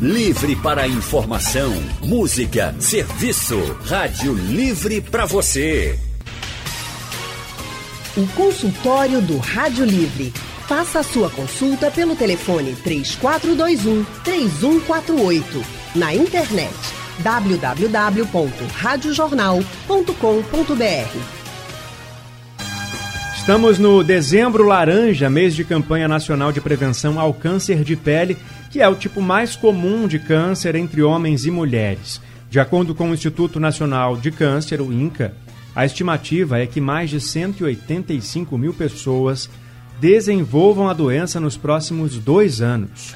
Livre para informação, música, serviço. Rádio Livre para você. O consultório do Rádio Livre. Faça a sua consulta pelo telefone 3421 3148. Na internet www.radiojornal.com.br. Estamos no Dezembro Laranja, mês de campanha nacional de prevenção ao câncer de pele, que é o tipo mais comum de câncer entre homens e mulheres. De acordo com o Instituto Nacional de Câncer, o INCA, a estimativa é que mais de 185 mil pessoas desenvolvam a doença nos próximos dois anos.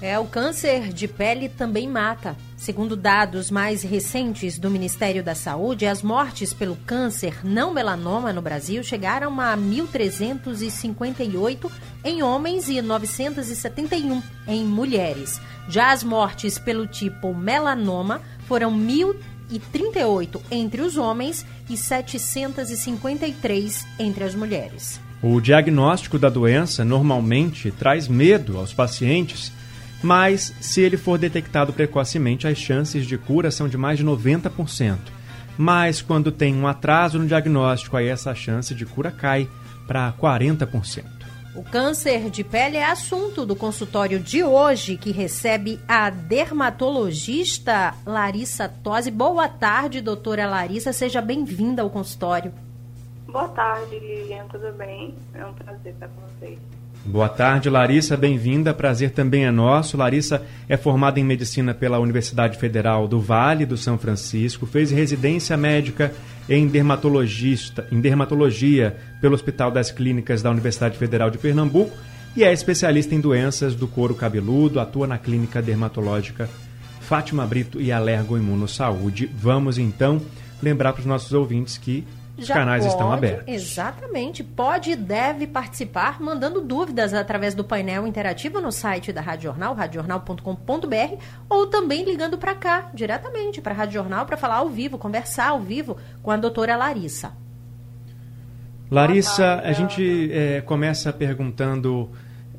É, o câncer de pele também mata. Segundo dados mais recentes do Ministério da Saúde, as mortes pelo câncer não melanoma no Brasil chegaram a 1.358 em homens e 971 em mulheres. Já as mortes pelo tipo melanoma foram 1.038 entre os homens e 753 entre as mulheres. O diagnóstico da doença normalmente traz medo aos pacientes mas se ele for detectado precocemente, as chances de cura são de mais de 90%. Mas quando tem um atraso no diagnóstico, aí essa chance de cura cai para 40%. O câncer de pele é assunto do consultório de hoje, que recebe a dermatologista Larissa Tosi. Boa tarde, doutora Larissa. Seja bem-vinda ao consultório. Boa tarde, Lilian. Tudo bem? É um prazer estar com vocês. Boa tarde, Larissa, bem-vinda. Prazer também é nosso. Larissa é formada em medicina pela Universidade Federal do Vale do São Francisco, fez residência médica em dermatologista, em dermatologia pelo Hospital das Clínicas da Universidade Federal de Pernambuco e é especialista em doenças do couro cabeludo, atua na clínica dermatológica Fátima Brito e Alergoimunossaúde. Vamos então lembrar para os nossos ouvintes que os canais pode, estão abertos. Exatamente. Pode e deve participar mandando dúvidas através do painel interativo no site da Rádio Jornal, radiojornal.com.br, ou também ligando para cá, diretamente para a Rádio Jornal, para falar ao vivo, conversar ao vivo com a doutora Larissa. Larissa, a gente é, começa perguntando.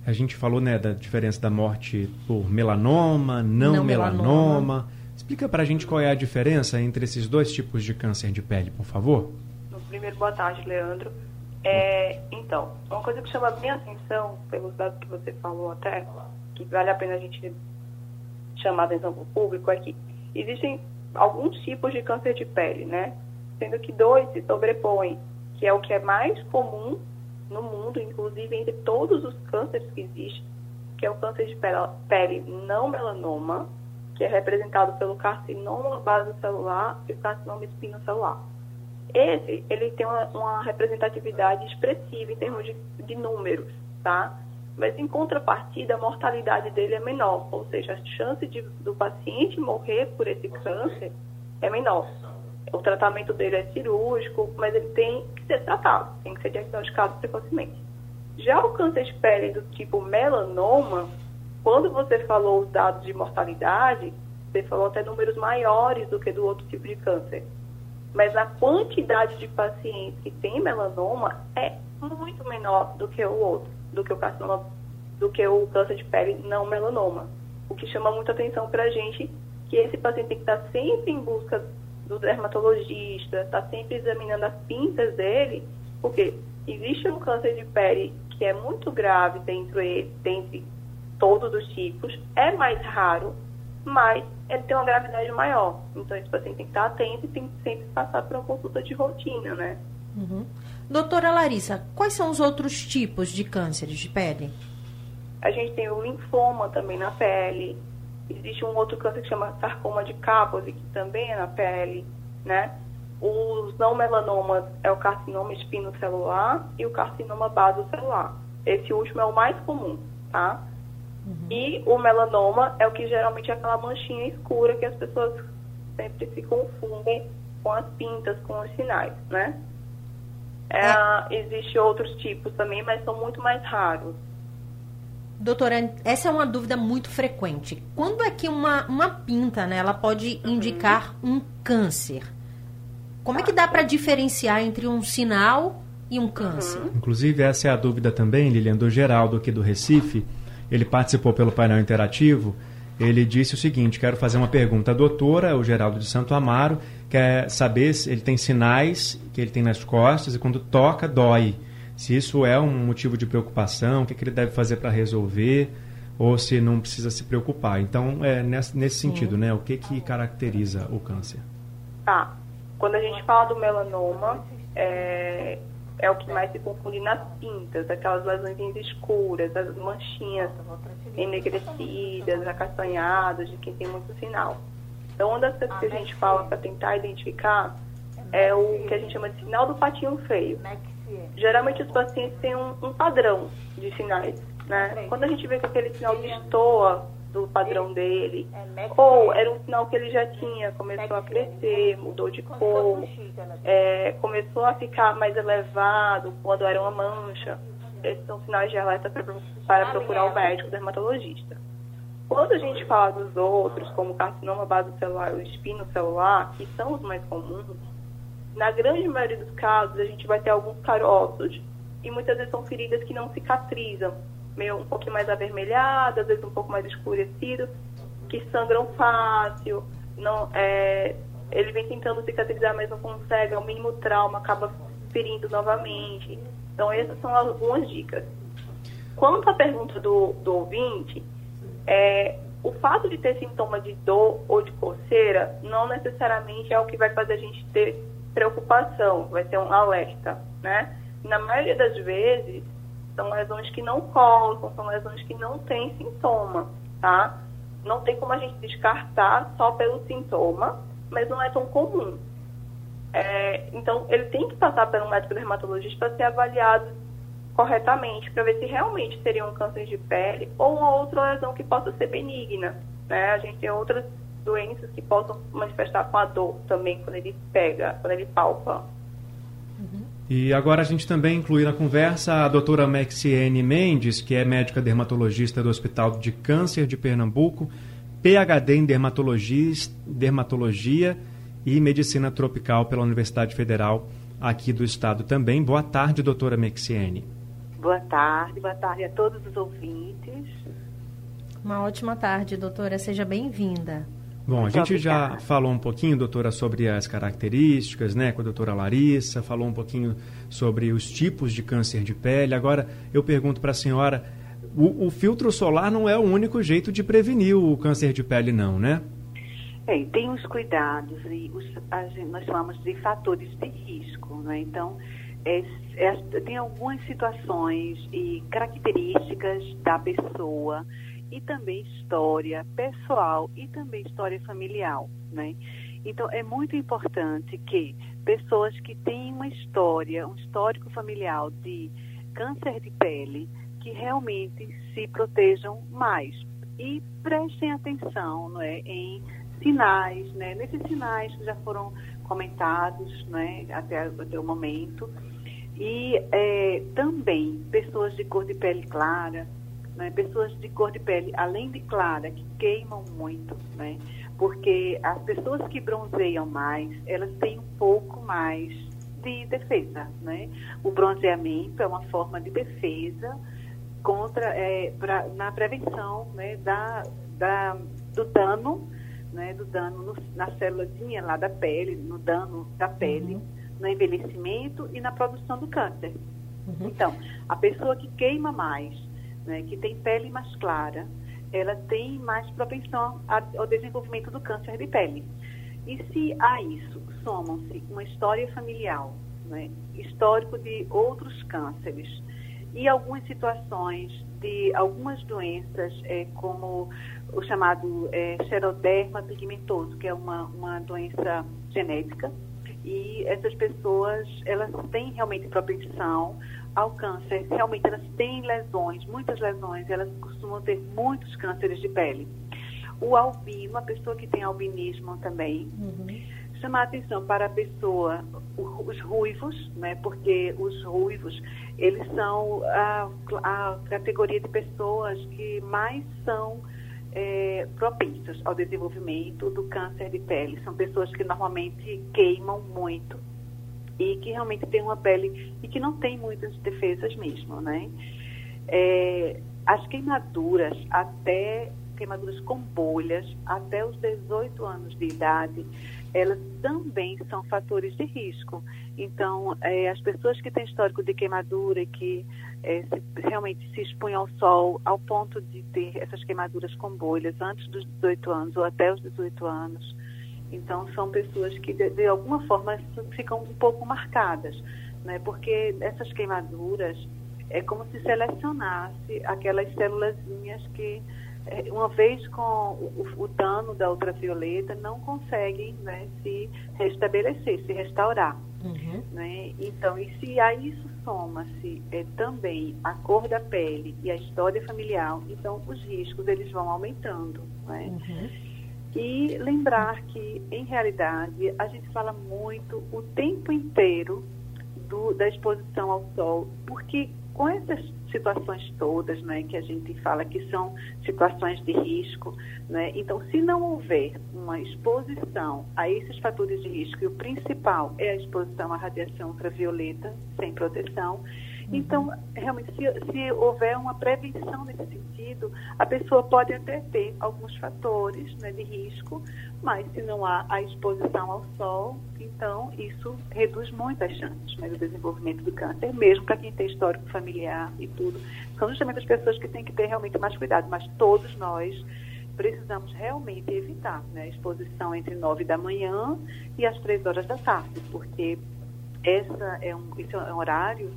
A gente falou né, da diferença da morte por melanoma, não, não melanoma. melanoma. Explica para a gente qual é a diferença entre esses dois tipos de câncer de pele, por favor. Primeiro, boa tarde, Leandro. É, então, uma coisa que chama bem atenção, pelos dados que você falou até, que vale a pena a gente chamar a atenção para o público, é que existem alguns tipos de câncer de pele, né? Sendo que dois se sobrepõem, que é o que é mais comum no mundo, inclusive entre todos os cânceres que existem, que é o câncer de pele não melanoma, que é representado pelo carcinoma celular e o carcinoma espinocelular. Esse, ele tem uma, uma representatividade expressiva em termos de, de números, tá? Mas, em contrapartida, a mortalidade dele é menor, ou seja, a chance de, do paciente morrer por esse câncer é menor. O tratamento dele é cirúrgico, mas ele tem que ser tratado, tem que ser diagnosticado precocemente. Já o câncer de pele do tipo melanoma, quando você falou os dados de mortalidade, você falou até números maiores do que do outro tipo de câncer mas a quantidade de pacientes que tem melanoma é muito menor do que o outro, do que o carcinoma, do que o câncer de pele não melanoma. O que chama muita atenção para a gente que esse paciente tem que estar sempre em busca do dermatologista, estar tá sempre examinando as pintas dele, porque existe um câncer de pele que é muito grave dentro ele, dentre todos os tipos, é mais raro, mas ele tem uma gravidade maior. Então, esse paciente tem que estar atento e tem que sempre passar por uma consulta de rotina, né? Uhum. Doutora Larissa, quais são os outros tipos de cânceres de pele? A gente tem o linfoma também na pele. Existe um outro câncer que chama sarcoma de Kaposi, que também é na pele, né? Os não melanomas é o carcinoma espinocelular e o carcinoma basocelular. Esse último é o mais comum, tá? Uhum. E o melanoma é o que geralmente é aquela manchinha escura que as pessoas sempre se confundem com as pintas, com os sinais, né? É, é. Existe outros tipos também, mas são muito mais raros. Doutora, essa é uma dúvida muito frequente. Quando é que uma, uma pinta, né, ela pode uhum. indicar um câncer? Como é que dá para diferenciar entre um sinal e um câncer? Uhum. Inclusive, essa é a dúvida também, Lilian, do Geraldo aqui do Recife ele participou pelo painel interativo Ele disse o seguinte: quero fazer uma pergunta à doutora, o Geraldo de Santo Amaro, quer saber se ele tem sinais que ele tem nas costas e quando toca, dói. Se isso é um motivo de preocupação, o que, que ele deve fazer para resolver, ou se não precisa se preocupar. Então, é nesse, nesse sentido, né? O que, que caracteriza o câncer? Tá. Quando a gente fala do melanoma, é, é o que mais se confunde nas tintas, aquelas lesões escuras, as manchinhas enegrecidas, acastanhadas, de quem tem muito sinal. Então, uma das coisas que a gente fala para tentar identificar é o que a gente chama de sinal do patinho feio. Geralmente os pacientes têm um, um padrão de sinais, né? Quando a gente vê que aquele sinal destoa do padrão dele, ou era um sinal que ele já tinha, começou a crescer, mudou de cor, é, começou a ficar mais elevado quando era uma mancha. Esses são sinais de alerta para procurar o médico dermatologista. Quando a gente fala dos outros, como carcinoma basocelular ou espino celular, que são os mais comuns, na grande maioria dos casos a gente vai ter alguns caroços e muitas vezes são feridas que não cicatrizam meio um pouquinho mais avermelhado, às vezes um pouco mais escurecido, que sangram fácil, não, é, ele vem tentando cicatrizar, mas não consegue, é o mínimo trauma, acaba ferindo novamente. Então, essas são algumas dicas. Quanto à pergunta do, do ouvinte, é, o fato de ter sintoma de dor ou de coceira não necessariamente é o que vai fazer a gente ter preocupação, vai ser um alerta, né? Na maioria das vezes, são lesões que não colocam, são lesões que não têm sintoma, tá? Não tem como a gente descartar só pelo sintoma, mas não é tão comum. É, então, ele tem que passar pelo médico dermatologista para ser avaliado corretamente, para ver se realmente seria um câncer de pele ou uma outra lesão que possa ser benigna. Né? A gente tem outras doenças que possam manifestar com a dor também quando ele pega, quando ele palpa. E agora a gente também inclui na conversa a doutora Maxiene Mendes, que é médica dermatologista do Hospital de Câncer de Pernambuco, PhD em dermatologia, dermatologia e medicina tropical pela Universidade Federal aqui do estado também. Boa tarde, doutora Maxiene. Boa tarde, boa tarde a todos os ouvintes. Uma ótima tarde, doutora. Seja bem-vinda. Bom, a gente já falou um pouquinho, doutora, sobre as características, né, com a doutora Larissa, falou um pouquinho sobre os tipos de câncer de pele. Agora, eu pergunto para a senhora, o, o, filtro solar não é o único jeito de prevenir o câncer de pele, não, né? É, tem os cuidados e os, as, nós chamamos de fatores de risco, né? Então, é, é, tem algumas situações e características da pessoa e também história pessoal e também história familiar, né? Então é muito importante que pessoas que têm uma história, um histórico familiar de câncer de pele, que realmente se protejam mais e prestem atenção, não é, em sinais, né? Nesses sinais que já foram comentados, né, até, até o momento. E é, também pessoas de cor de pele clara, né? pessoas de cor de pele, além de clara, que queimam muito, né? porque as pessoas que bronzeiam mais, elas têm um pouco mais de defesa. Né? O bronzeamento é uma forma de defesa contra, é, pra, na prevenção né, da, da, do dano, né, do dano no, na célulazinha lá da pele, no dano da pele, uhum. no envelhecimento e na produção do câncer. Uhum. Então, a pessoa que queima mais, né, que tem pele mais clara, ela tem mais propensão ao desenvolvimento do câncer de pele. E se a isso somam-se uma história familiar, né, histórico de outros cânceres e algumas situações de algumas doenças, é, como o chamado é, xeroderma pigmentoso, que é uma, uma doença genética, e essas pessoas elas têm realmente propensão ao câncer. Realmente elas têm lesões, muitas lesões, elas costumam ter muitos cânceres de pele. O albino, a pessoa que tem albinismo também, uhum. chamar atenção para a pessoa, os ruivos, né? Porque os ruivos, eles são a, a categoria de pessoas que mais são é, propícios ao desenvolvimento do câncer de pele. São pessoas que normalmente queimam muito e que realmente tem uma pele e que não tem muitas defesas mesmo, né? É, as queimaduras até queimaduras com bolhas até os 18 anos de idade, elas também são fatores de risco. Então, é, as pessoas que têm histórico de queimadura e que é, se, realmente se expõem ao sol ao ponto de ter essas queimaduras com bolhas antes dos 18 anos ou até os 18 anos, então são pessoas que de, de alguma forma ficam um pouco marcadas, né? Porque essas queimaduras é como se selecionasse aquelas célulazinhas que é, uma vez com o, o, dano da ultravioleta, não conseguem né, se restabelecer, se restaurar. Uhum. Né? Então, e se a isso soma-se é, também a cor da pele e a história familiar, então os riscos eles vão aumentando. Né? Uhum. E lembrar que, em realidade, a gente fala muito o tempo inteiro do, da exposição ao sol, porque com essas situações todas, né, que a gente fala que são situações de risco, né, então se não houver uma exposição a esses fatores de risco, e o principal é a exposição à radiação ultravioleta sem proteção, então, realmente, se, se, houver uma prevenção nesse sentido, a pessoa pode até ter alguns fatores né, de risco, mas se não há a exposição ao sol, então isso reduz muito as chances né, do desenvolvimento do câncer, mesmo para quem tem histórico familiar e tudo. São justamente as pessoas que têm que ter realmente mais cuidado, mas todos nós precisamos realmente evitar né, a exposição entre 9 da manhã e as 3 horas da tarde, porque essa é um, esse é um horário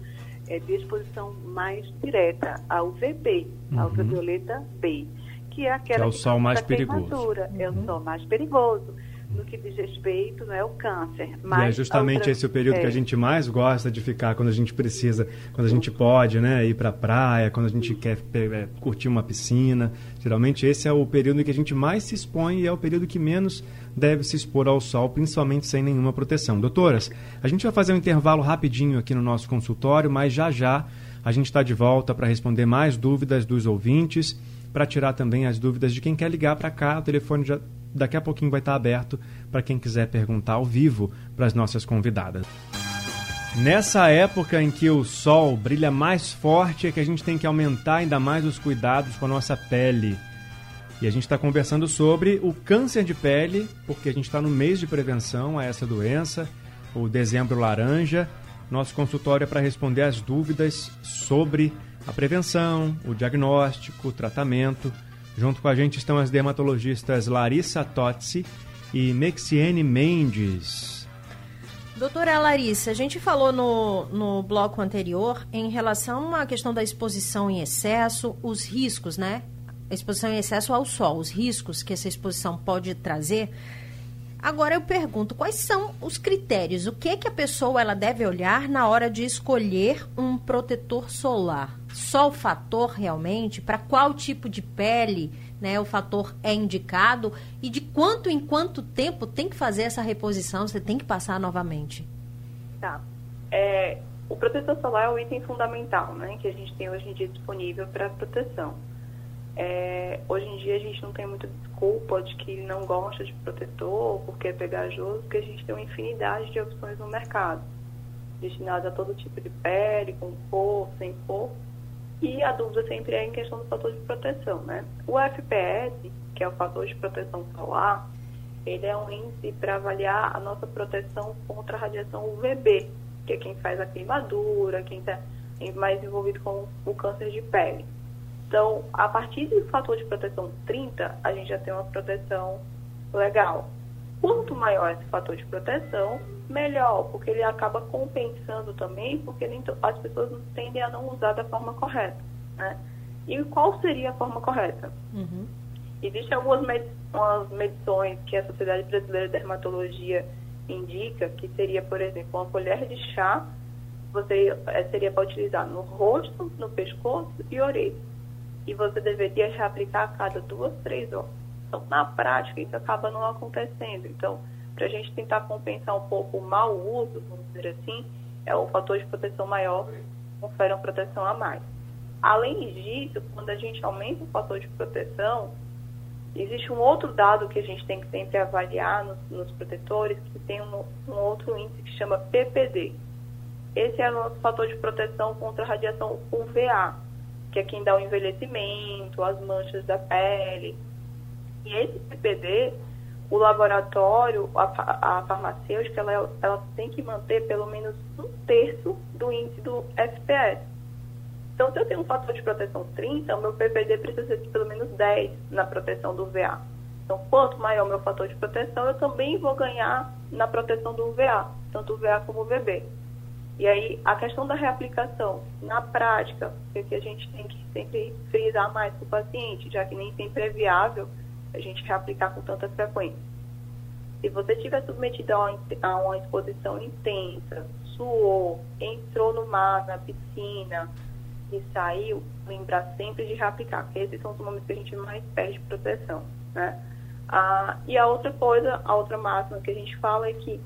é de exposição mais direta ao VB, uhum. a ultravioleta B, que é aquela que é o sol mais perigoso. Uhum. É o uhum. sol mais perigoso no que diz respeito não é o câncer. Mas e é justamente outra... esse o período é. que a gente mais gosta de ficar quando a gente precisa, quando a gente pode, né, ir para a praia, quando a gente quer é, curtir uma piscina. Geralmente esse é o período em que a gente mais se expõe e é o período que menos deve se expor ao sol, principalmente sem nenhuma proteção. Doutoras, a gente vai fazer um intervalo rapidinho aqui no nosso consultório, mas já já a gente está de volta para responder mais dúvidas dos ouvintes, para tirar também as dúvidas de quem quer ligar para cá. O telefone já daqui a pouquinho vai estar aberto para quem quiser perguntar ao vivo para as nossas convidadas. Nessa época em que o sol brilha mais forte, é que a gente tem que aumentar ainda mais os cuidados com a nossa pele. E a gente está conversando sobre o câncer de pele, porque a gente está no mês de prevenção a essa doença, o dezembro laranja. Nosso consultório é para responder as dúvidas sobre a prevenção, o diagnóstico, o tratamento Junto com a gente estão as dermatologistas Larissa Totsi e Mexiene Mendes. Doutora Larissa, a gente falou no, no bloco anterior em relação à questão da exposição em excesso, os riscos, né? A exposição em excesso ao sol, os riscos que essa exposição pode trazer. Agora eu pergunto, quais são os critérios? O que é que a pessoa ela deve olhar na hora de escolher um protetor solar? Só o fator realmente? Para qual tipo de pele né, o fator é indicado? E de quanto em quanto tempo tem que fazer essa reposição? Você tem que passar novamente? Tá. É, o protetor solar é o item fundamental né, que a gente tem hoje em dia disponível para proteção. É, hoje em dia a gente não tem muita desculpa de que não gosta de protetor porque é pegajoso, porque a gente tem uma infinidade de opções no mercado, destinadas a todo tipo de pele, com cor, sem cor. E a dúvida sempre é em questão do fator de proteção, né? O FPS, que é o fator de proteção solar, ele é um índice para avaliar a nossa proteção contra a radiação UVB, que é quem faz a queimadura, quem está mais envolvido com o câncer de pele. Então, a partir do fator de proteção 30, a gente já tem uma proteção legal. Quanto maior esse fator de proteção, melhor, porque ele acaba compensando também, porque nem as pessoas tendem a não usar da forma correta. Né? E qual seria a forma correta? Uhum. Existem algumas medições que a Sociedade Brasileira de Dermatologia indica, que seria, por exemplo, uma colher de chá, você eh, seria para utilizar no rosto, no pescoço e orelha e você deveria reaplicar a cada duas, três horas. Então, na prática, isso acaba não acontecendo. Então, para a gente tentar compensar um pouco o mau uso, vamos dizer assim, é o fator de proteção maior, confere uma proteção a mais. Além disso, quando a gente aumenta o fator de proteção, existe um outro dado que a gente tem que sempre avaliar nos, nos protetores, que tem um, um, outro índice que chama PPD. Esse é o nosso fator de proteção contra a radiação UVA, que é quem dá o envelhecimento, as manchas da pele, E esse PPD, o laboratório, a, a farmacêutica, ela, ela tem que manter pelo menos um terço do índice do FPS. Então, se eu tenho um fator de proteção 30, o meu PPD precisa ser de pelo menos 10 na proteção do VA. Então, quanto maior o meu fator de proteção, eu também vou ganhar na proteção do UVA, tanto o VA como o VB. E aí, a questão da reaplicação, na prática, que a gente tem que sempre frisar mais para o paciente, já que nem sempre é viável a gente reaplicar com tanta frequência. Se você estiver submetido a uma exposição intensa, suou, entrou no mar, na piscina e saiu, lembrar sempre de reaplicar, porque esses são os momentos que a gente mais perde proteção, né? Ah, e a outra coisa, a outra máxima que a gente fala é que,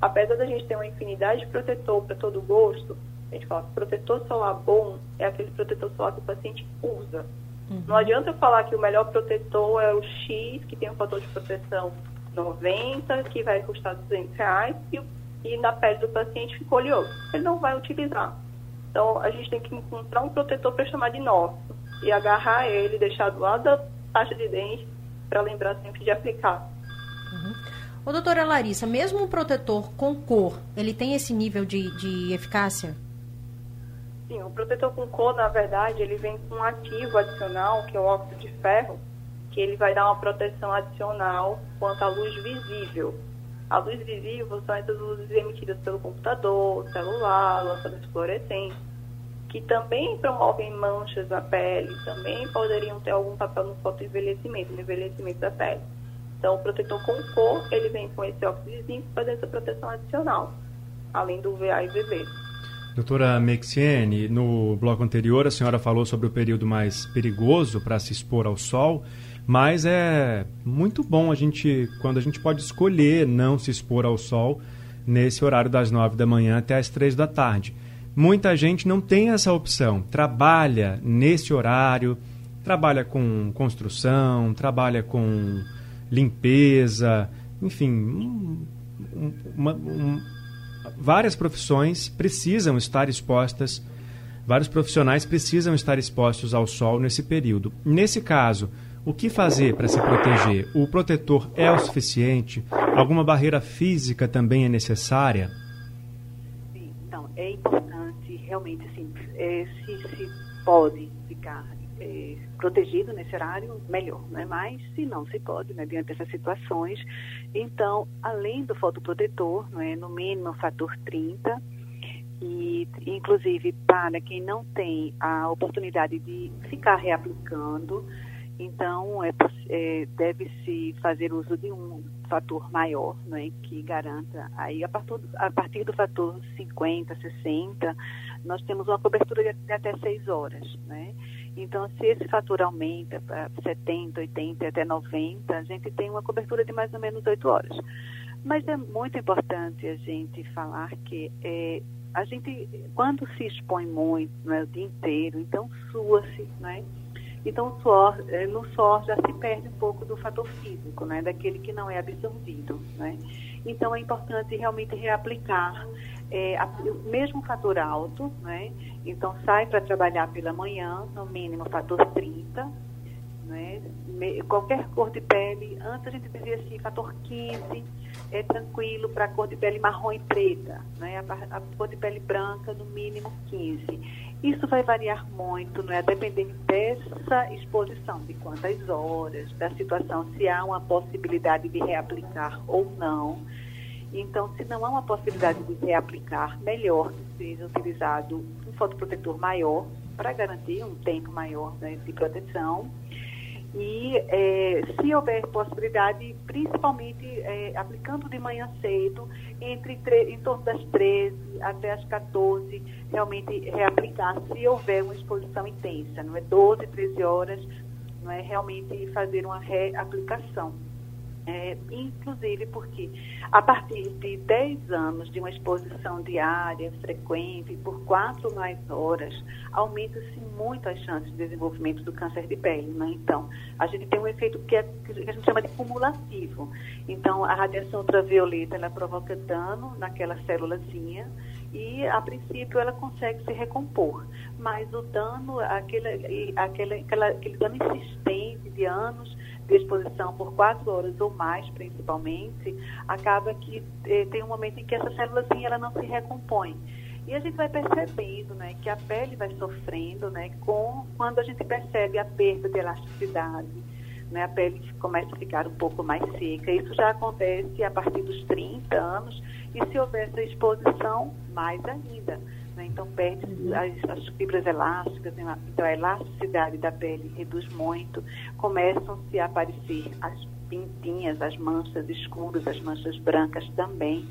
apesar da gente ter uma infinidade de protetor para todo gosto, a gente fala que protetor solar bom é aquele protetor solar que o paciente usa. Uhum. Não adianta eu falar que o melhor protetor é o X, que tem um fator de proteção 90, que vai custar 200 reais, e, e na pele do paciente ficou oleoso. Ele não vai utilizar. Então, a gente tem que encontrar um protetor para chamar de nosso e agarrar ele, deixar do lado da taxa de dente para lembrar sempre de aplicar. Uhum. Ô, doutora Larissa, mesmo um protetor com cor, ele tem esse nível de, de eficácia? O protetor com cor, na verdade, ele vem com um ativo adicional, que é o óxido de ferro, que ele vai dar uma proteção adicional quanto à luz visível. A luz visível são essas luzes emitidas pelo computador, celular, lâmpadas fluorescentes que também promovem manchas na pele, também poderiam ter algum papel no fotoenvelhecimento, no envelhecimento da pele. Então, o protetor com cor, ele vem com esse óxido de zinco para essa proteção adicional, além do VA e VB. Doutora Mexiene, no bloco anterior a senhora falou sobre o período mais perigoso para se expor ao sol, mas é muito bom a gente, quando a gente pode escolher não se expor ao sol nesse horário das nove da manhã até as três da tarde. Muita gente não tem essa opção, trabalha nesse horário, trabalha com construção, trabalha com limpeza, enfim, um, uma, um, várias profissões precisam estar expostas, vários profissionais precisam estar expostos ao sol nesse período. Nesse caso, o que fazer para se proteger? O protetor é o suficiente? Alguma barreira física também é necessária? Sim, então, é importante realmente, assim, é, se, se pode ficar é, protegido nesse horário, melhor, né? Mas se não se pode, né, diante dessas situações, então, além do fotoprotetor, é, no mínimo fator 30, e inclusive para quem não tem a oportunidade de ficar reaplicando, então, é, é deve-se fazer uso de um fator maior, né, que garanta, aí a partir, a partir do fator 50, 60, nós temos uma cobertura de, de até 6 horas, né? Então, se esse fator aumenta para 70, 80, até 90, a gente tem uma cobertura de mais ou menos 8 horas. Mas é muito importante a gente falar que é, a gente, quando se expõe muito, né, o dia inteiro, então sua-se, né? Então, o suor, é, no suor já se perde um pouco do fator físico, né? Daquele que não é absorvido, né? Então, é importante realmente reaplicar é, a, mesmo fator alto, né? Então, sai para trabalhar pela manhã, no mínimo fator 30, né? Me, qualquer cor de pele, antes a gente dizia assim, fator 15, é tranquilo para cor de pele marrom e preta, né? A, a, cor de pele branca, no mínimo 15. Isso vai variar muito, não é? Dependendo dessa exposição, de quantas horas, da situação, se há uma possibilidade de reaplicar ou não. Então, se não há uma possibilidade de reaplicar, melhor que seja utilizado um fotoprotetor maior para garantir um tempo maior né, de proteção. E é, se houver possibilidade, principalmente é, aplicando de manhã cedo, entre em torno das 13 até as 14, realmente reaplicar se houver uma exposição intensa, não é? 12, 13 horas, não é? Realmente fazer uma reaplicação. É, inclusive porque a partir de 10 anos de uma exposição diária, frequente, por 4 ou mais horas, aumenta-se muito as chances de desenvolvimento do câncer de pele. Né? Então, a gente tem um efeito que, é, que a gente chama de cumulativo. Então, a radiação ultravioleta ela provoca dano naquela célulazinha e, a princípio, ela consegue se recompor. Mas o dano, aquele, aquele, aquele dano insistente de anos, de exposição por quatro horas ou mais, principalmente, acaba que eh, tem um momento em que essa célula ela não se recompõe. E a gente vai percebendo né, que a pele vai sofrendo né, com, quando a gente percebe a perda de elasticidade, né, a pele começa a ficar um pouco mais seca. Isso já acontece a partir dos 30 anos e se houver essa exposição, mais ainda. Né? Então, perde as, as, fibras elásticas, né? então a elasticidade da pele reduz muito, começam-se a aparecer as pintinhas, as manchas escuras, as manchas brancas também.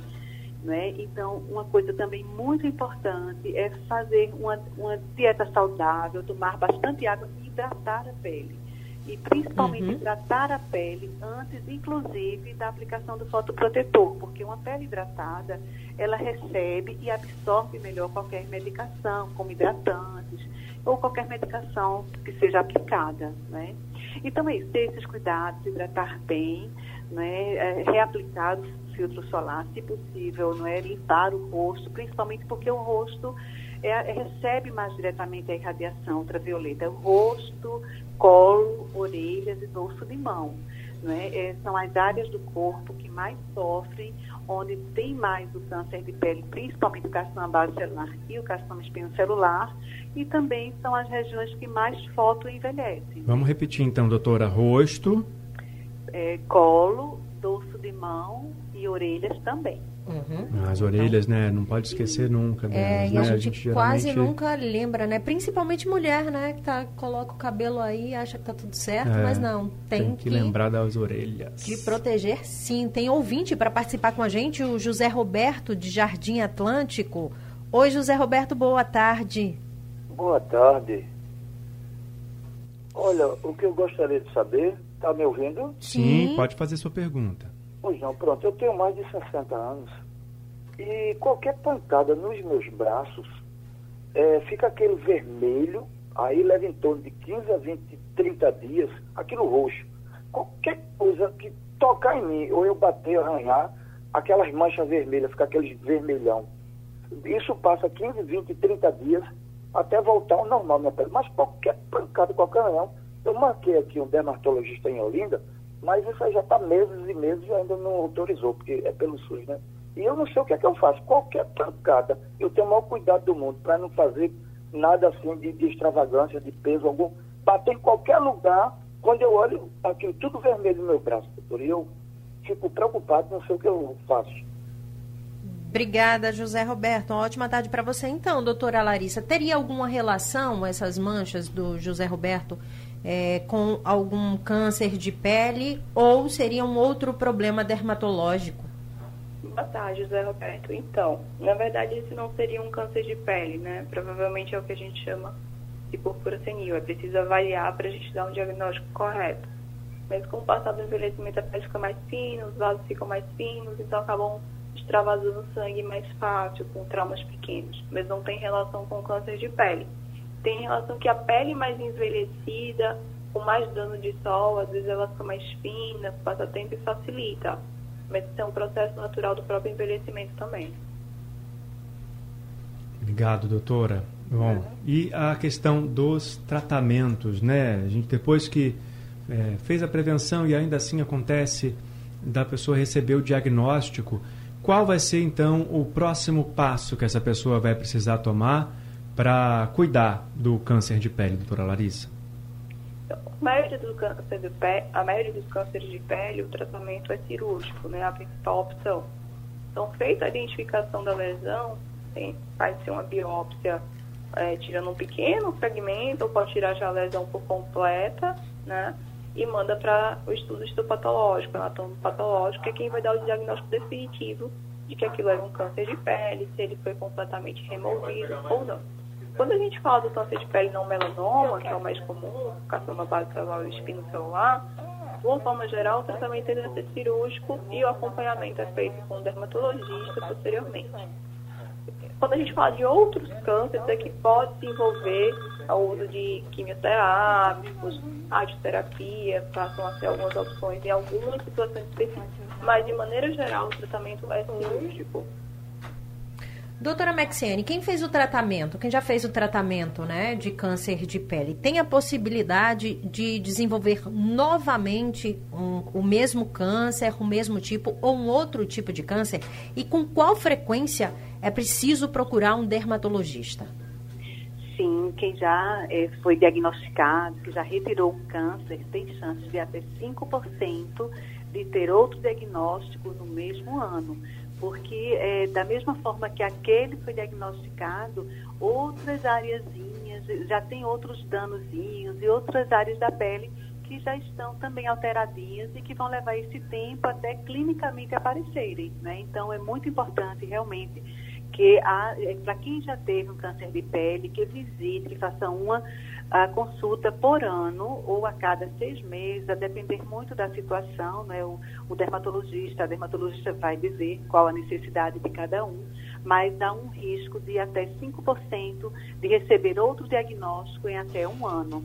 Né? Então, uma coisa também muito importante é fazer uma, uma dieta saudável, tomar bastante água e hidratar a pele e principalmente uhum. hidratar a pele antes, inclusive, da aplicação do fotoprotetor, porque uma pele hidratada, ela recebe e absorve melhor qualquer medicação, como hidratantes, ou qualquer medicação que seja aplicada, né? Então é isso, ter esses cuidados, hidratar bem, né? É, reaplicar o filtro solar, se possível, não é? limpar o rosto, principalmente porque o rosto é, recebe mais diretamente a irradiação ultravioleta. O rosto, colo, orelhas e dorso de mão. Né? É, são as áreas do corpo que mais sofrem, onde tem mais o câncer de pele, principalmente o carcinoma base celular e o carcinoma espino celular, e também são as regiões que mais foto envelhecem. Vamos repetir então, doutora, rosto, é, colo, dorso de mão e orelhas também. Uhum. As orelhas, então, né? Não pode esquecer nunca. É, e né? a, gente a gente, quase geralmente... nunca lembra, né? Principalmente mulher, né? Que tá, coloca o cabelo aí, acha que tá tudo certo, é, mas não. Tem, tem que, que, lembrar das orelhas. De proteger, sim. Tem ouvinte para participar com a gente, o José Roberto, de Jardim Atlântico. Oi, José Roberto, boa tarde. Boa tarde. Olha, o que eu gostaria de saber, tá me ouvindo? Sim, sim. pode fazer sua pergunta. Pois não, pronto, eu tenho mais de 60 anos e qualquer pancada nos meus braços é, fica aquele vermelho, aí leva em torno de 15 a 20, 30 dias, aquilo roxo. Qualquer coisa que tocar em mim, ou eu bater, arranhar, aquelas manchas vermelhas, fica aquele vermelhão. Isso passa 15, 20, 30 dias até voltar ao normal minha pele. Mas qualquer pancada, qualquer arranhão, eu marquei aqui um dermatologista em Olinda, mas isso aí já está meses e meses e ainda não autorizou, porque é pelo SUS, né? E eu não sei o que é que eu faço. Qualquer pancada, eu tenho o maior cuidado do mundo para não fazer nada assim de, de, extravagância, de peso algum. Bater em qualquer lugar, quando eu olho aquilo tudo vermelho no meu braço, doutor, e eu fico preocupado, não sei o que eu faço. Obrigada, José Roberto. Uma ótima tarde para você. Então, doutora Larissa, teria alguma relação essas manchas do José Roberto é, com algum câncer de pele ou seria um outro problema dermatológico? Boa tarde, José Roberto. Então, na verdade, esse não seria um câncer de pele, né? Provavelmente é o que a gente chama de púrpura senil. É preciso avaliar para a gente dar um diagnóstico correto. Mas com o passar do envelhecimento, a pele fica mais fina, os vasos ficam mais finos, então acabam extravasando sangue mais fácil, com traumas pequenos. Mas não tem relação com câncer de pele tem relação que a pele mais envelhecida, com mais dano de sol, às vezes ela fica mais fina, passa tempo e facilita. Mas isso é um processo natural do próprio envelhecimento também. Obrigado, doutora. Bom, e a questão dos tratamentos, né? A gente depois que é, fez a prevenção e ainda assim acontece da pessoa receber o diagnóstico, qual vai ser então o próximo passo que essa pessoa vai precisar tomar para cuidar do câncer de pele, doutora Larissa? A maioria, do câncer de pele, a maioria dos cânceres de pele, o tratamento é cirúrgico, né? A principal opção. Então, feita a identificação da lesão, tem, faz ser uma biópsia é, tirando um pequeno fragmento, ou pode tirar já a lesão por completa, né? E manda para o estudo histopatológico, anatômico patológico, que é quem vai dar o diagnóstico definitivo de que aquilo era um câncer de pele, se ele foi completamente removido ou não. Quando a gente fala do câncer de pele não melanoma, que é o mais comum, carcinoma base celular e espino celular, de uma forma geral, o tratamento deve ser cirúrgico e o acompanhamento é feito com o dermatologista posteriormente. Quando a gente fala de outros cânceres, é que pode se envolver o uso de quimioterápicos, radioterapia, passam a ser algumas opções em algumas situações específicas. Mas, de maneira geral, o tratamento é cirúrgico. Doutora Maxiane, quem fez o tratamento, quem já fez o tratamento né, de câncer de pele, tem a possibilidade de desenvolver novamente um, o mesmo câncer, o mesmo tipo ou um outro tipo de câncer? E com qual frequência é preciso procurar um dermatologista? Sim, quem já é, foi diagnosticado, que já retirou um câncer, tem chance de até 5% de ter outro diagnóstico no mesmo ano porque é, da mesma forma que aquele foi diagnosticado, outras áreazinhas, já tem outros danozinhos e outras áreas da pele que já estão também alteradinhas e que vão levar esse tempo até clinicamente aparecerem, né? Então é muito importante realmente que é, para quem já teve um câncer de pele, que visite, que faça uma a consulta por ano ou a cada seis meses, a depender muito da situação, né? O, o, dermatologista, a dermatologista vai dizer qual a necessidade de cada um, mas há um risco de até 5% de receber outro diagnóstico em até um ano.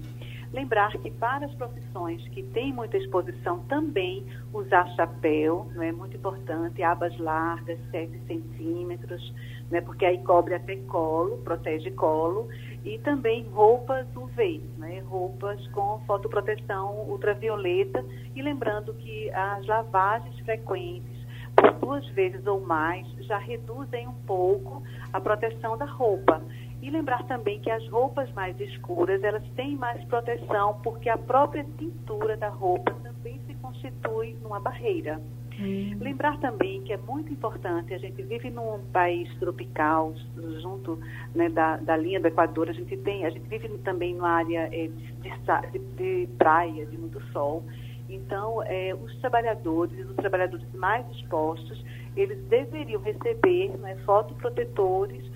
Lembrar que para as profissões que têm muita exposição também usar chapéu, não é? Muito importante, abas largas, 7 centímetros, né, porque aí cobre até colo, protege colo, e também roupas UV, né, roupas com fotoproteção ultravioleta, e lembrando que as lavagens frequentes por duas vezes ou mais já reduzem um pouco a proteção da roupa. E lembrar também que as roupas mais escuras, elas têm mais proteção porque a própria tintura da roupa também se constitui numa barreira. Hum. Lembrar também que é muito importante, a gente vive num país tropical, junto né, da, da linha do Equador, a gente tem, a gente vive também numa área é, de, de, de, praia, de muito sol. Então, é, os trabalhadores, os trabalhadores mais expostos, eles deveriam receber né, fotoprotetores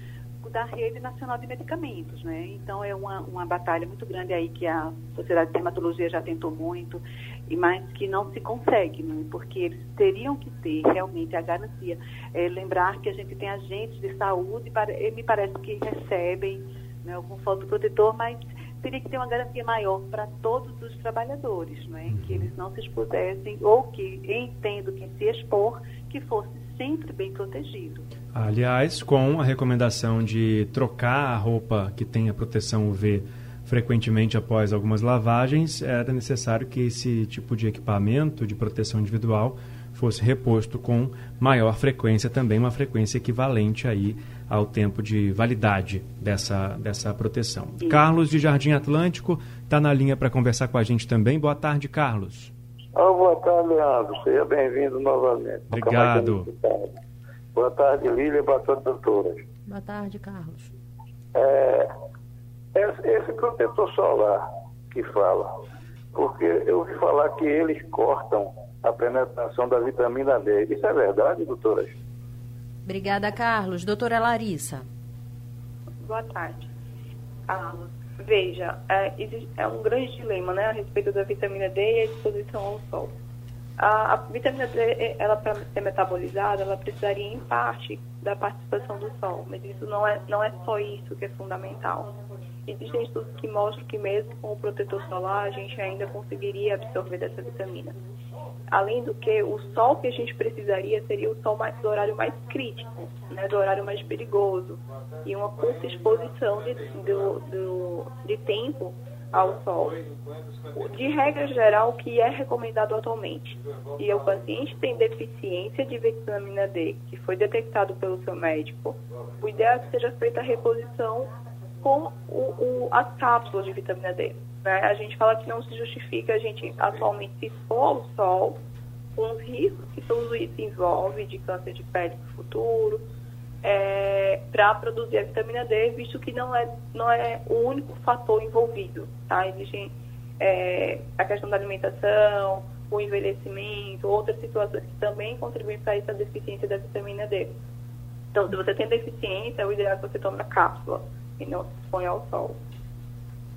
da Rede Nacional de Medicamentos, né? Então é uma, uma batalha muito grande aí que a Sociedade de Dermatologia já tentou muito, e mas que não se consegue, né? porque eles teriam que ter realmente a garantia. É, lembrar que a gente tem agentes de saúde, me parece que recebem né, algum fotoprotetor, mas teria que ter uma garantia maior para todos os trabalhadores, né? que eles não se expusessem ou que, entendo que se expor, que fosse sempre bem protegido. Aliás, com a recomendação de trocar a roupa que tenha proteção UV frequentemente após algumas lavagens, era necessário que esse tipo de equipamento de proteção individual fosse reposto com maior frequência também, uma frequência equivalente aí ao tempo de validade dessa, dessa proteção. Sim. Carlos de Jardim Atlântico está na linha para conversar com a gente também. Boa tarde, Carlos. Oh, boa tarde, Leandro. Seja bem-vindo novamente. Obrigado. Boa tarde, Lília. Boa tarde, doutora. Boa tarde, Carlos. É, esse, esse protetor solar que fala, porque eu ouvi falar que eles cortam a penetração da vitamina D. Isso é verdade, doutora? Obrigada, Carlos. Doutora Larissa. Boa tarde. Carlos, veja, é, é um grande dilema né, a respeito da vitamina D e a exposição ao sol. A, a vitamina D, ela para ser metabolizada, ela precisaria em parte da participação do sol, mas isso não é, não é só isso que é fundamental. Existem estudos que mostram que mesmo com o protetor solar a gente ainda conseguiria absorver dessa vitamina. Além do que, o sol que a gente precisaria seria o sol mais, do horário mais crítico, né, do horário mais perigoso, e uma curta exposição de, do, do, de tempo ao sol. De regra geral, o que é recomendado atualmente. E o paciente tem deficiência de vitamina D, que foi detectado pelo seu médico, o ideal é que seja feita a reposição com o, o, as cápsulas de vitamina D. Né? A gente fala que não se justifica a gente atualmente se expor ao sol com os riscos que tudo isso envolve de câncer de pele no futuro, é, para produzir a vitamina D, visto que não é, não é o único fator envolvido. Tá? Existe é, a questão da alimentação, o envelhecimento, outras situações que também contribuem para essa deficiência da vitamina D. Então, se você tem deficiência, o ideal é que você tome a cápsula e não se expõe ao sol.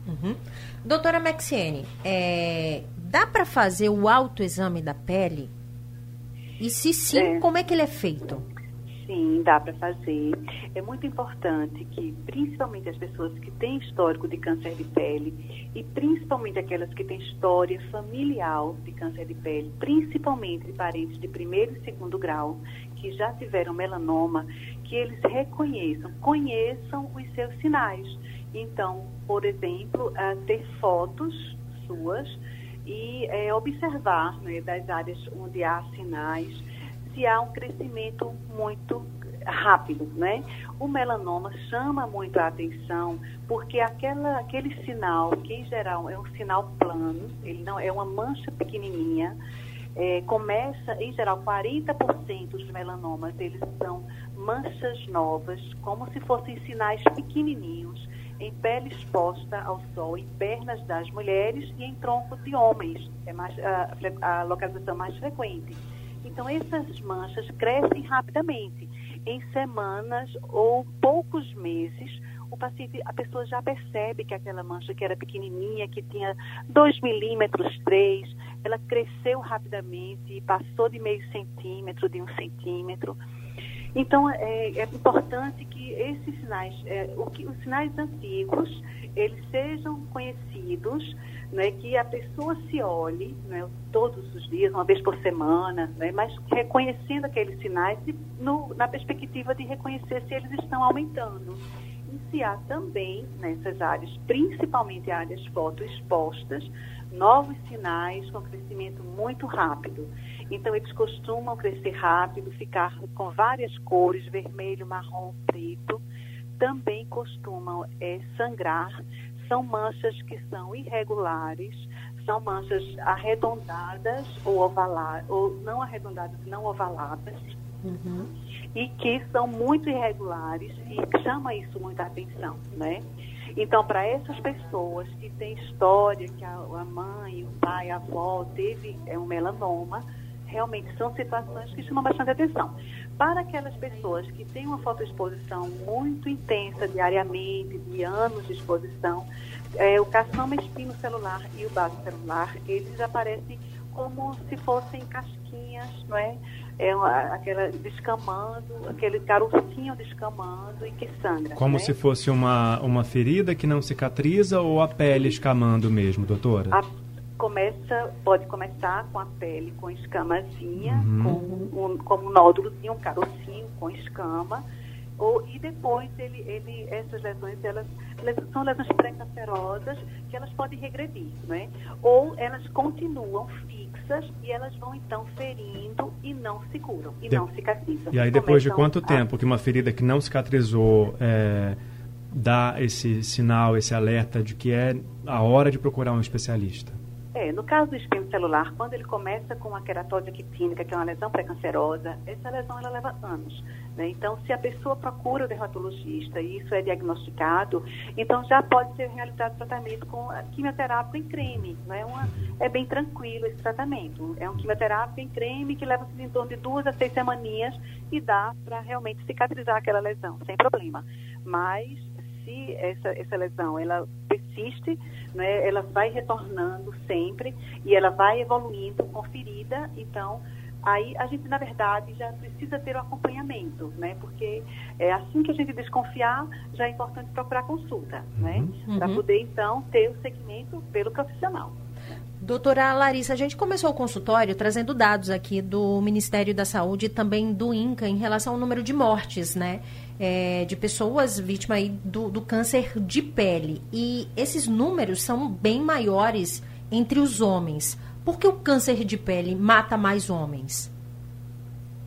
Uhum. Doutora Maxiene, é, dá para fazer o autoexame da pele? E se sim, é. como é que ele é feito? Sim, dá para fazer. É muito importante que, principalmente as pessoas que têm histórico de câncer de pele e principalmente aquelas que têm história familiar de câncer de pele, principalmente de parentes de primeiro e segundo grau, que já tiveram melanoma, que eles reconheçam, conheçam os seus sinais. Então, por exemplo, ter fotos suas e é, observar né, das áreas onde há sinais se há um crescimento muito rápido, né? O melanoma chama muito a atenção porque aquela, aquele sinal, que em geral é um sinal plano, ele não é uma mancha pequenininha, é, começa, em geral, 40% dos melanomas, eles são manchas novas, como se fossem sinais pequenininhos, em pele exposta ao sol, em pernas das mulheres e em tronco de homens, é mais, a, a localização mais frequente. Então, essas manchas crescem rapidamente. Em semanas ou poucos meses, o paciente, a pessoa já percebe que aquela mancha que era pequenininha, que tinha 2 milímetros, 3, ela cresceu rapidamente passou de meio centímetro, de um centímetro. Então, é, é importante que esses sinais, é, o que, os sinais antigos, eles sejam conhecidos, né, que a pessoa se olhe né, todos os dias, uma vez por semana, né, mas reconhecendo aqueles sinais no, na perspectiva de reconhecer se eles estão aumentando. E se há também nessas áreas, principalmente áreas fotoexpostas, novos sinais com crescimento muito rápido. Então, eles costumam crescer rápido, ficar com várias cores, vermelho, marrom, preto. Também costumam é, sangrar. São manchas que são irregulares, são manchas arredondadas ou ovaladas, ou não arredondadas, não ovaladas. Uhum. E que são muito irregulares e chama isso muita atenção, né? Então, para essas pessoas que têm história, que a, a mãe, o pai, a avó teve é, um melanoma, realmente são situações que chamam bastante atenção. Para aquelas pessoas que têm uma fotoexposição muito intensa diariamente, de anos de exposição, é, o carcinoma espinocelular e o baso celular, eles aparecem como se fossem casquinhas, não é? É uma, aquela descamando, aquele carocinho descamando e que sangra. Como né? se fosse uma, uma ferida que não cicatriza ou a pele escamando mesmo, doutora? A começa, pode começar com a pele com escamazinha, uhum. com um, como um nódulozinho, um carocinho com escama, ou, e depois ele, ele, essas lesões elas são lesões pré-cancerosas que elas podem regredir, né? ou elas continuam fixas e elas vão então ferindo e não se curam, e de... não cicatrizam. E aí depois de quanto a... tempo que uma ferida que não cicatrizou é, dá esse sinal, esse alerta de que é a hora de procurar um especialista? É, no caso do espinho celular, quando ele começa com a queratóide quitínica, que é uma lesão pré-cancerosa, essa lesão ela leva anos. Né? Então, se a pessoa procura o dermatologista e isso é diagnosticado, então já pode ser realizado tratamento com quimioterápico em creme. Né? Uma, é bem tranquilo esse tratamento. É um quimioterápico em creme que leva em torno de duas a seis semaninhas e dá para realmente cicatrizar aquela lesão, sem problema. Mas se essa, essa lesão ela persiste, né, ela vai retornando sempre e ela vai evoluindo com ferida, então aí a gente na verdade já precisa ter o acompanhamento, né? Porque é assim que a gente desconfiar, já é importante procurar consulta, né? Uhum. Para poder então ter o segmento pelo profissional. Doutora Larissa, a gente começou o consultório trazendo dados aqui do Ministério da Saúde e também do INCA em relação ao número de mortes, né? É, de pessoas vítimas do, do câncer de pele. E esses números são bem maiores entre os homens. Por que o câncer de pele mata mais homens?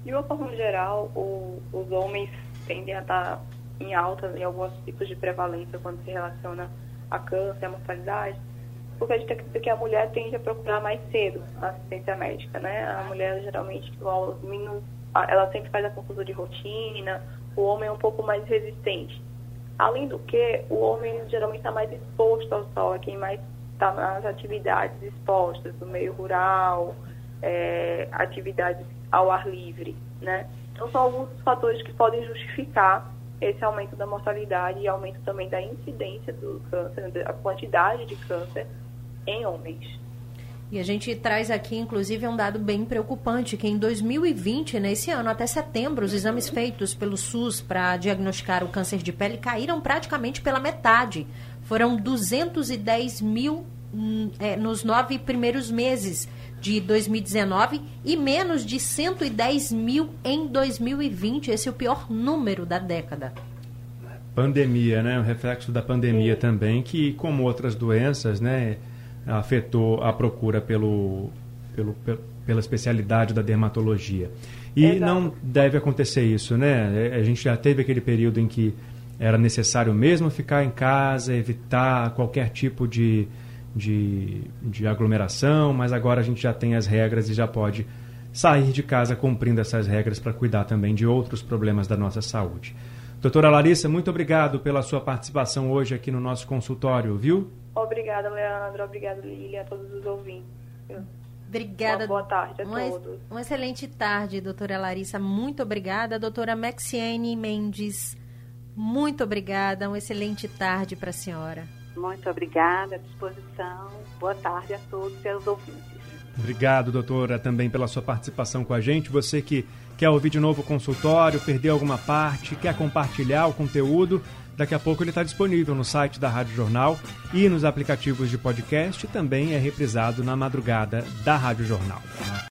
De uma forma geral, o, os homens tendem a estar em alta em alguns tipos de prevalência quando se relaciona a câncer, a mortalidade porque a gente acredita que a mulher tende a procurar mais cedo a assistência médica, né? A mulher geralmente, ela sempre faz a consulta de rotina, o homem é um pouco mais resistente. Além do que, o homem geralmente está mais exposto ao sol, é quem mais está nas atividades expostas, no meio rural, é, atividades ao ar livre, né? Então, são alguns fatores que podem justificar esse aumento da mortalidade e aumento também da incidência do câncer, a quantidade de câncer em homens. E a gente traz aqui, inclusive, um dado bem preocupante, que em 2020, nesse ano, até setembro, os exames feitos pelo SUS para diagnosticar o câncer de pele caíram praticamente pela metade. Foram 210 mil hum, é, nos nove primeiros meses de 2019 e menos de 110 mil em 2020. Esse é o pior número da década. Pandemia, né? O reflexo da pandemia também, que como outras doenças, né, afetou a procura pelo, pelo, pela especialidade da dermatologia. E Exato. não deve acontecer isso, né? A gente já teve aquele período em que era necessário mesmo ficar em casa, evitar qualquer tipo de, de, de aglomeração, mas agora a gente já tem as regras e já pode sair de casa cumprindo essas regras para cuidar também de outros problemas da nossa saúde. Doutora Larissa, muito obrigado pela sua participação hoje aqui no nosso consultório, viu? Obrigada, Leandro. Obrigada, Lília, a todos os ouvintes. Obrigada. Uma boa tarde a uma, todos. Uma excelente tarde, doutora Larissa. Muito obrigada. Doutora Maxiane Mendes, muito obrigada. Uma excelente tarde para a senhora. Muito obrigada, à disposição. Boa tarde a todos e aos ouvintes. Obrigado, doutora, também pela sua participação com a gente. Você que quer ouvir de novo o consultório, perdeu alguma parte, quer compartilhar o conteúdo, daqui a pouco ele está disponível no site da Rádio Jornal e nos aplicativos de podcast também é reprisado na madrugada da Rádio Jornal.